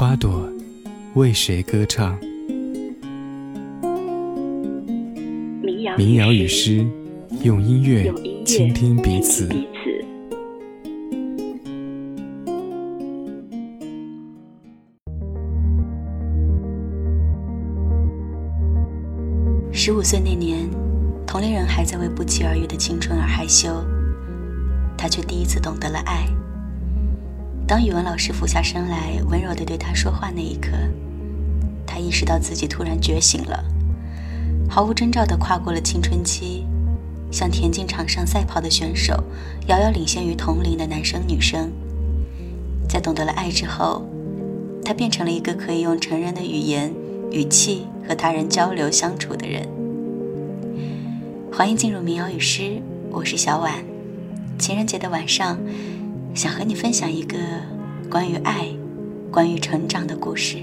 花朵为谁歌唱？民谣与诗，用音乐倾听彼此。十五岁那年，同龄人还在为不期而遇的青春而害羞，他却第一次懂得了爱。当语文老师俯下身来温柔地对他说话那一刻，他意识到自己突然觉醒了，毫无征兆地跨过了青春期，像田径场上赛跑的选手，遥遥领先于同龄的男生女生。在懂得了爱之后，他变成了一个可以用成人的语言。语气和他人交流相处的人，欢迎进入民谣与诗，我是小婉。情人节的晚上，想和你分享一个关于爱、关于成长的故事。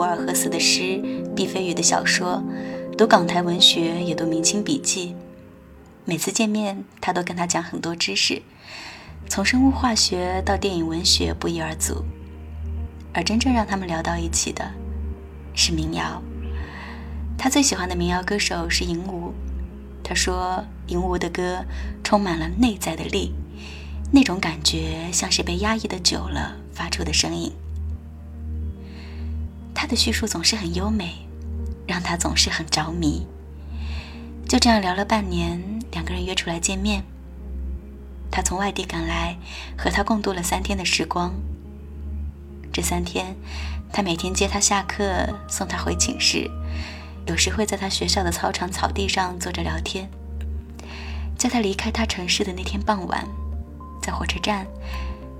博尔赫斯的诗，毕飞宇的小说，读港台文学，也读明清笔记。每次见面，他都跟他讲很多知识，从生物化学到电影文学不一而足。而真正让他们聊到一起的，是民谣。他最喜欢的民谣歌手是银武。他说，银武的歌充满了内在的力，那种感觉像是被压抑的久了发出的声音。他的叙述总是很优美，让他总是很着迷。就这样聊了半年，两个人约出来见面。他从外地赶来，和他共度了三天的时光。这三天，他每天接他下课，送他回寝室，有时会在他学校的操场草地上坐着聊天。在他离开他城市的那天傍晚，在火车站，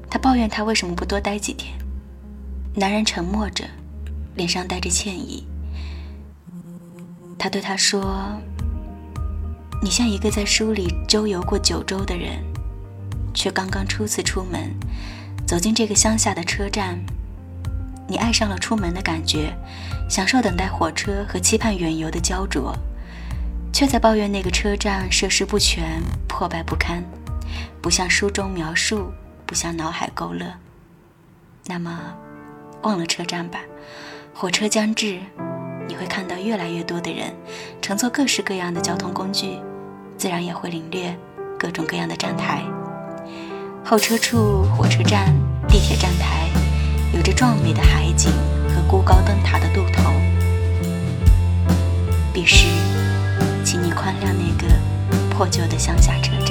他抱怨他为什么不多待几天。男人沉默着，脸上带着歉意。他对他说：“你像一个在书里周游过九州的人，却刚刚初次出门，走进这个乡下的车站。”你爱上了出门的感觉，享受等待火车和期盼远游的焦灼，却在抱怨那个车站设施不全、破败不堪，不像书中描述，不像脑海勾勒。那么，忘了车站吧。火车将至，你会看到越来越多的人乘坐各式各样的交通工具，自然也会领略各种各样的站台。候车处、火车站、地铁站台。有着壮美的海景和孤高灯塔的渡头。彼时，请你宽谅那个破旧的乡下车站。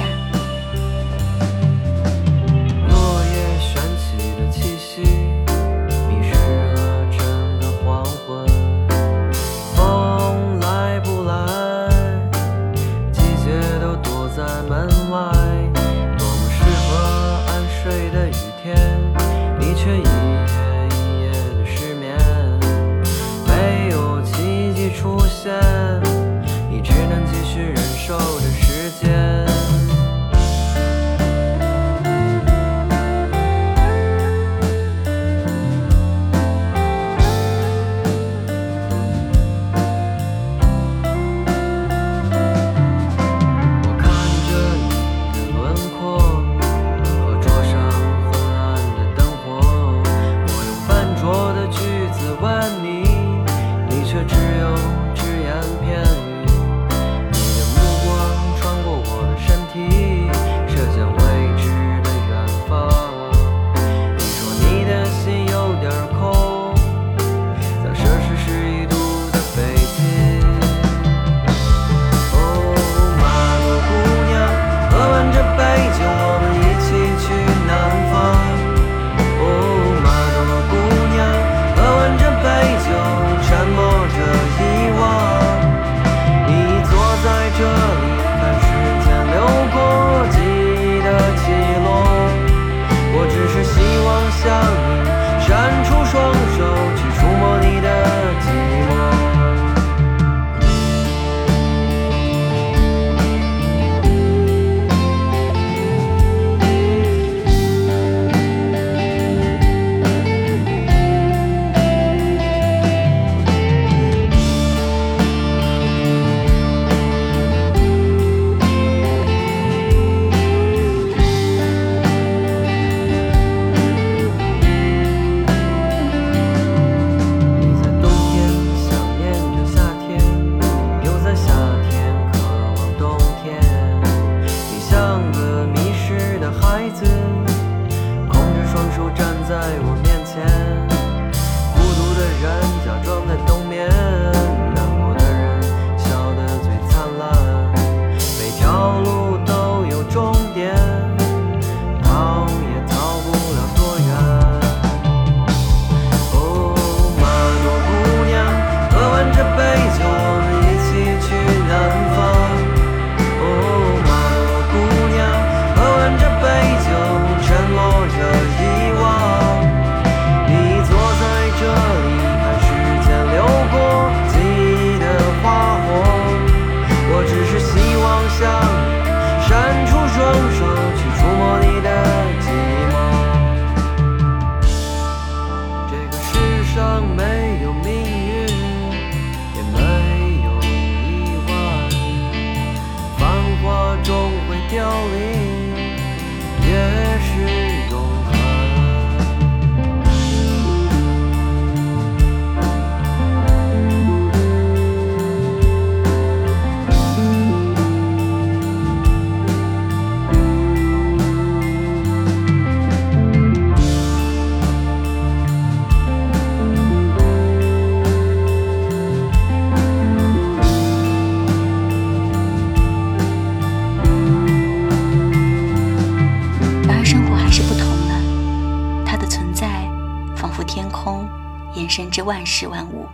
万事万物。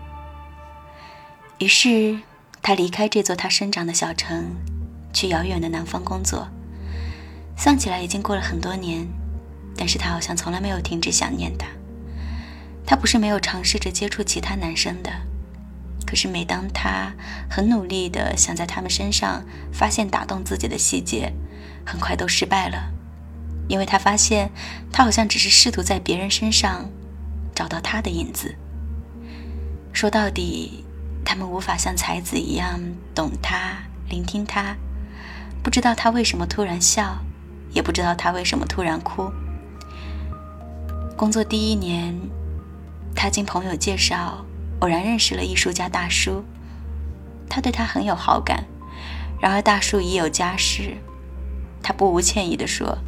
于是，他离开这座他生长的小城，去遥远的南方工作。算起来已经过了很多年，但是他好像从来没有停止想念他。他不是没有尝试着接触其他男生的，可是每当他很努力的想在他们身上发现打动自己的细节，很快都失败了，因为他发现他好像只是试图在别人身上找到他的影子。说到底，他们无法像才子一样懂他、聆听他，不知道他为什么突然笑，也不知道他为什么突然哭。工作第一年，他经朋友介绍，偶然认识了艺术家大叔，他对他很有好感。然而大叔已有家室，他不无歉意地说：“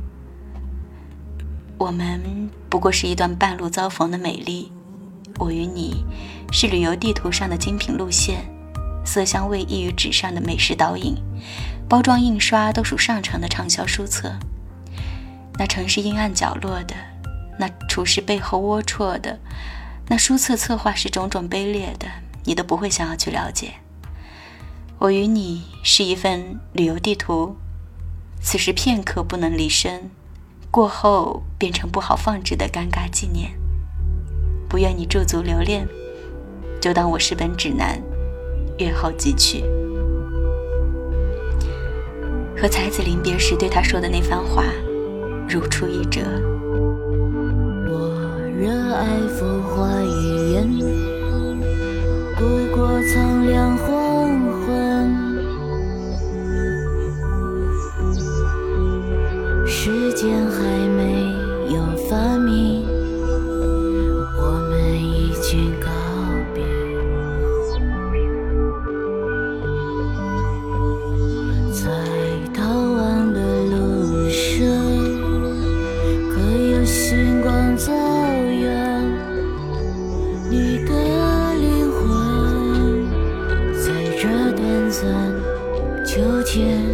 我们不过是一段半路遭逢的美丽。”我与你是旅游地图上的精品路线，色香味溢于纸上的美食导引，包装印刷都属上乘的畅销书册。那城市阴暗角落的，那厨师背后龌龊的，那书册策划是种种卑劣的，你都不会想要去了解。我与你是一份旅游地图，此时片刻不能离身，过后变成不好放置的尴尬纪念。不愿你驻足留恋，就当我是本指南，阅后即去。和才子临别时对他说的那番话，如出一辙。我热爱风花一眼，度过苍凉黄昏。时间还算秋天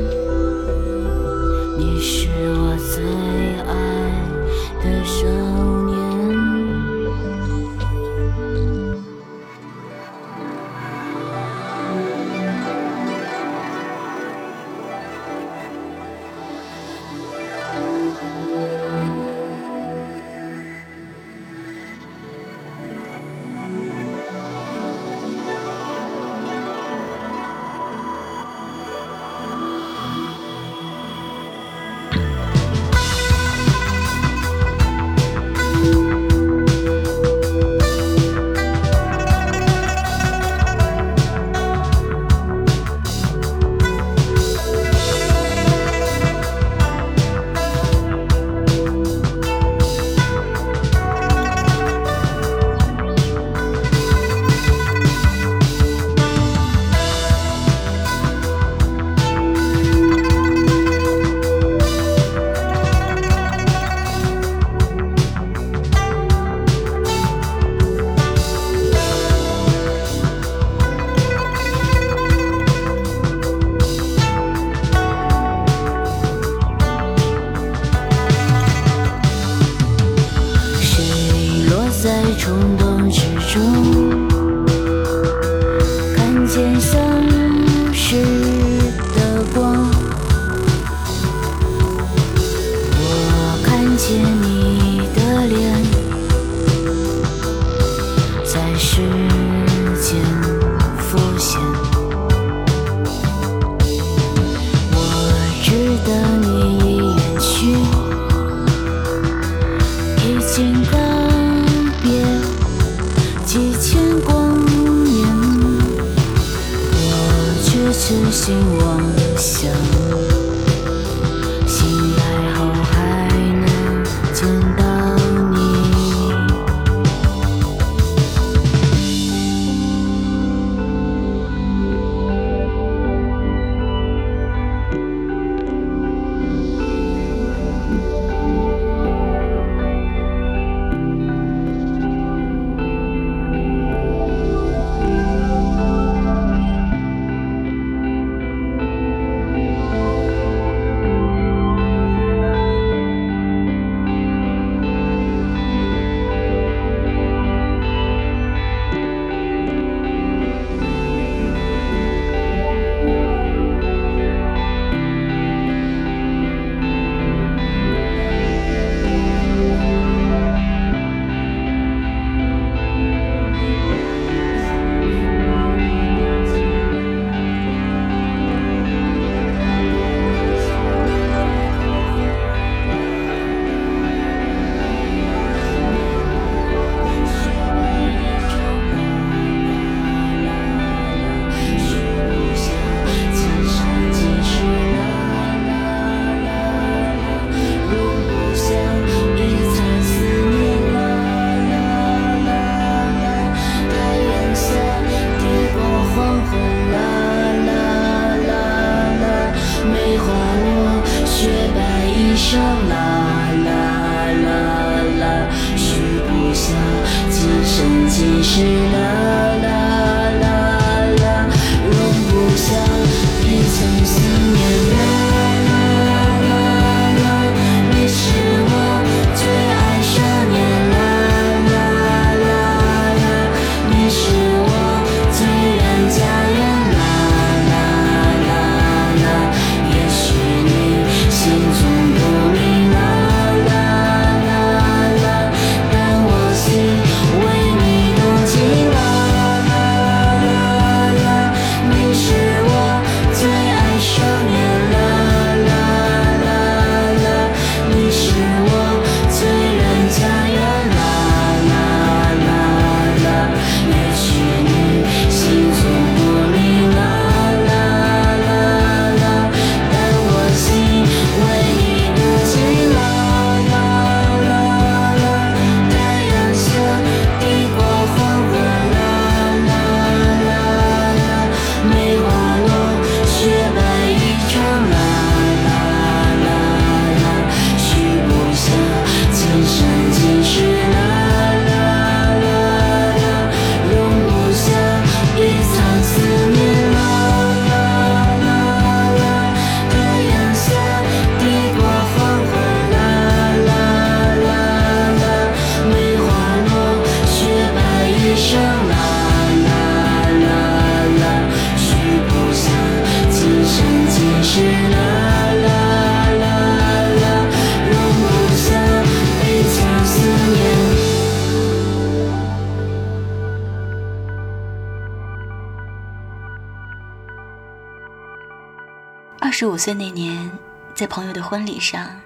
朋友的婚礼上，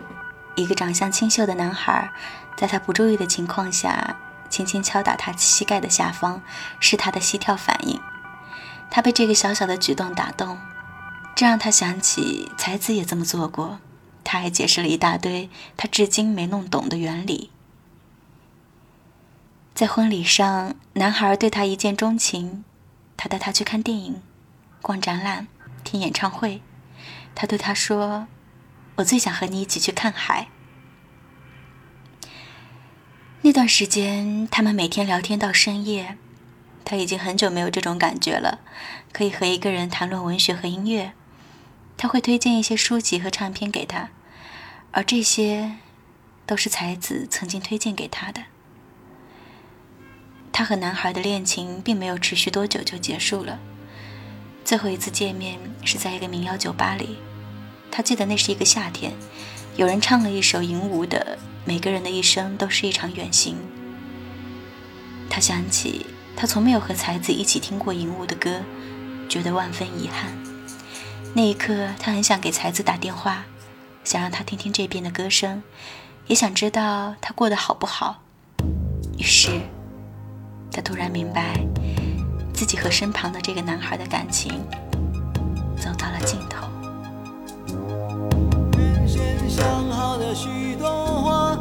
一个长相清秀的男孩，在他不注意的情况下，轻轻敲打他膝盖的下方，是他的膝跳反应。他被这个小小的举动打动，这让他想起才子也这么做过。他还解释了一大堆他至今没弄懂的原理。在婚礼上，男孩对他一见钟情，他带他去看电影、逛展览、听演唱会。他对他说：“我最想和你一起去看海。”那段时间，他们每天聊天到深夜。他已经很久没有这种感觉了，可以和一个人谈论文学和音乐。他会推荐一些书籍和唱片给他，而这些都是才子曾经推荐给他的。他和男孩的恋情并没有持续多久就结束了。最后一次见面是在一个民谣酒吧里，他记得那是一个夏天，有人唱了一首银武的《每个人的一生都是一场远行》。他想起他从没有和才子一起听过银武的歌，觉得万分遗憾。那一刻，他很想给才子打电话，想让他听听这边的歌声，也想知道他过得好不好。于是。他突然明白，自己和身旁的这个男孩的感情走到了尽头。想好了许多话，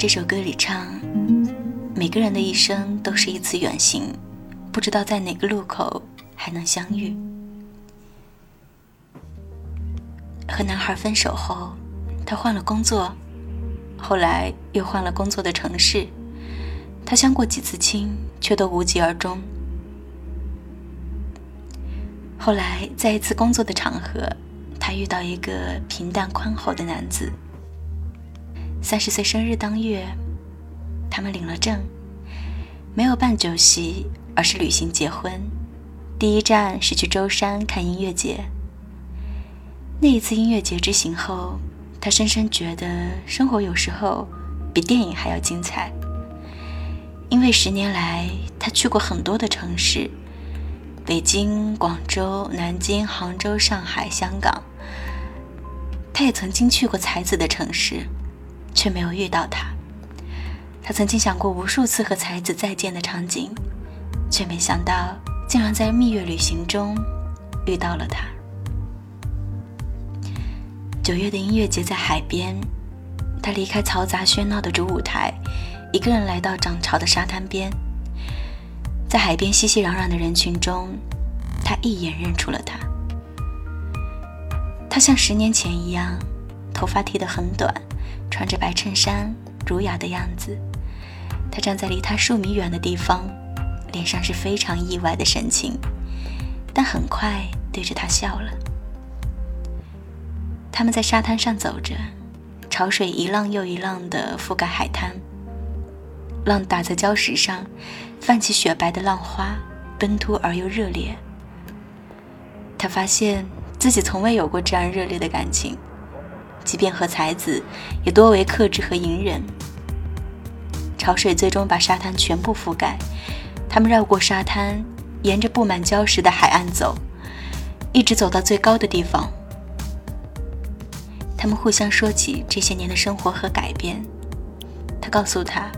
这首歌里唱：“每个人的一生都是一次远行，不知道在哪个路口还能相遇。”和男孩分手后，他换了工作，后来又换了工作的城市。他相过几次亲，却都无疾而终。后来，在一次工作的场合，他遇到一个平淡宽厚的男子。三十岁生日当月，他们领了证，没有办酒席，而是旅行结婚。第一站是去舟山看音乐节。那一次音乐节之行后，他深深觉得生活有时候比电影还要精彩。因为十年来，他去过很多的城市。北京、广州、南京、杭州、上海、香港，他也曾经去过才子的城市，却没有遇到他。他曾经想过无数次和才子再见的场景，却没想到竟然在蜜月旅行中遇到了他。九月的音乐节在海边，他离开嘈杂喧闹的主舞台，一个人来到涨潮的沙滩边。在海边熙熙攘攘的人群中，他一眼认出了他。他像十年前一样，头发剃得很短，穿着白衬衫，儒雅的样子。他站在离他数米远的地方，脸上是非常意外的神情，但很快对着他笑了。他们在沙滩上走着，潮水一浪又一浪地覆盖海滩。浪打在礁石上，泛起雪白的浪花，奔突而又热烈。他发现自己从未有过这样热烈的感情，即便和才子，也多为克制和隐忍。潮水最终把沙滩全部覆盖，他们绕过沙滩，沿着布满礁石的海岸走，一直走到最高的地方。他们互相说起这些年的生活和改变。他告诉他。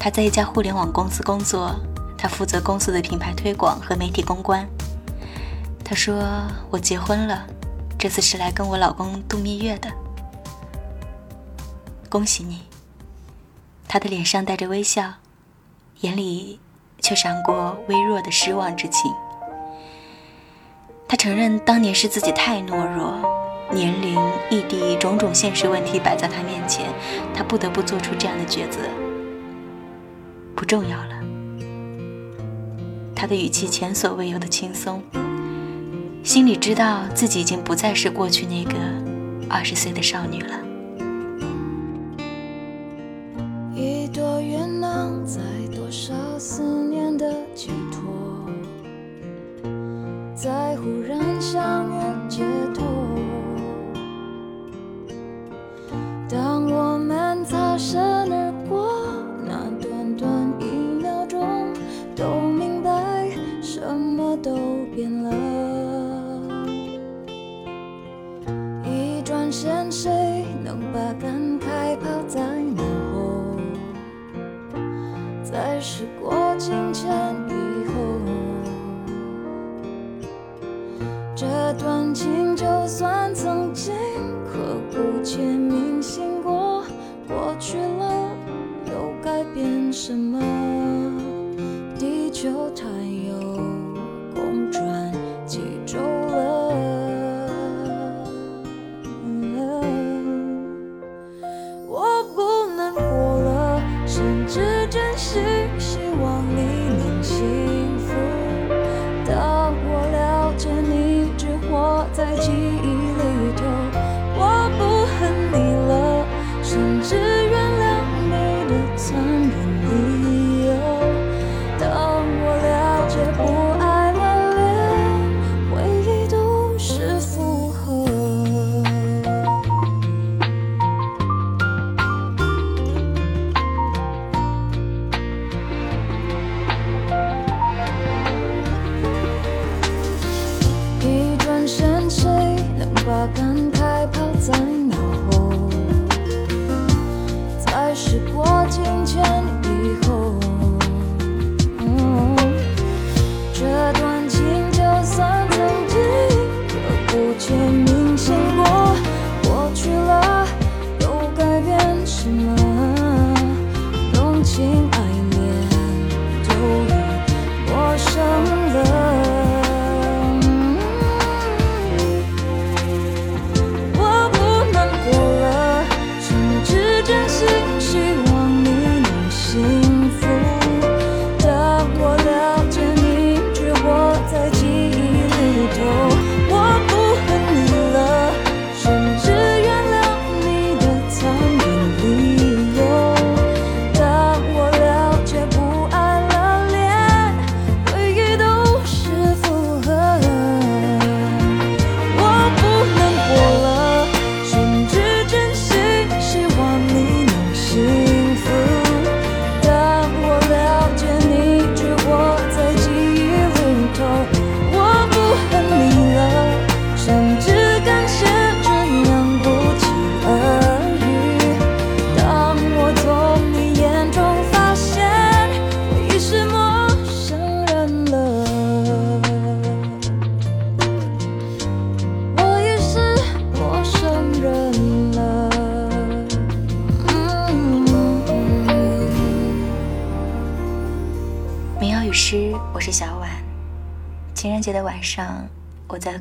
他在一家互联网公司工作，他负责公司的品牌推广和媒体公关。他说：“我结婚了，这次是来跟我老公度蜜月的。”恭喜你。他的脸上带着微笑，眼里却闪过微弱的失望之情。他承认当年是自己太懦弱，年龄、异地种种现实问题摆在他面前，他不得不做出这样的抉择。不重要了。他的语气前所未有的轻松，心里知道自己已经不再是过去那个二十岁的少女了。一朵云能载多少思念的寄托，在忽然相遇解脱。当我们擦身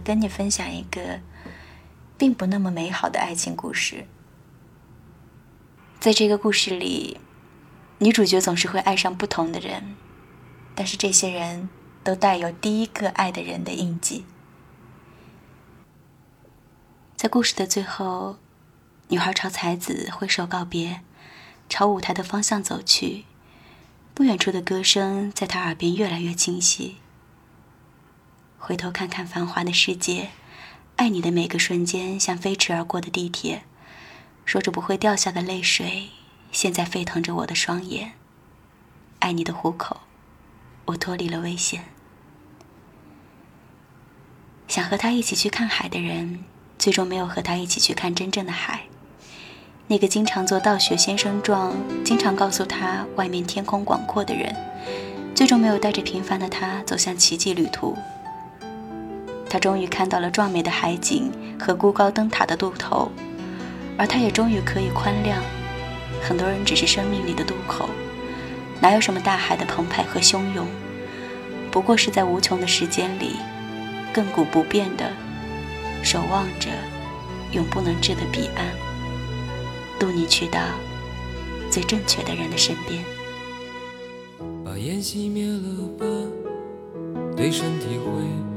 跟你分享一个并不那么美好的爱情故事。在这个故事里，女主角总是会爱上不同的人，但是这些人都带有第一个爱的人的印记。在故事的最后，女孩朝才子挥手告别，朝舞台的方向走去。不远处的歌声在她耳边越来越清晰。回头看看繁华的世界，爱你的每个瞬间像飞驰而过的地铁。说着不会掉下的泪水，现在沸腾着我的双眼。爱你的虎口，我脱离了危险。想和他一起去看海的人，最终没有和他一起去看真正的海。那个经常做道学先生状，经常告诉他外面天空广阔的人，最终没有带着平凡的他走向奇迹旅途。他终于看到了壮美的海景和孤高灯塔的渡头。而他也终于可以宽谅，很多人只是生命里的渡口，哪有什么大海的澎湃和汹涌，不过是在无穷的时间里，亘古不变的守望着永不能至的彼岸，渡你去到最正确的人的身边。把烟熄灭了吧，对身体会。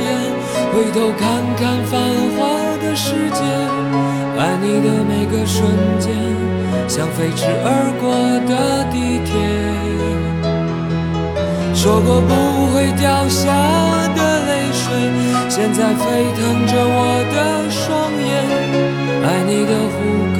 回头看看繁华的世界，爱你的每个瞬间，像飞驰而过的地铁。说过不会掉下的泪水，现在沸腾着我的双眼。爱你的虎口，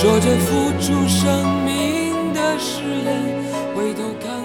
说着付出生命的誓言，回头看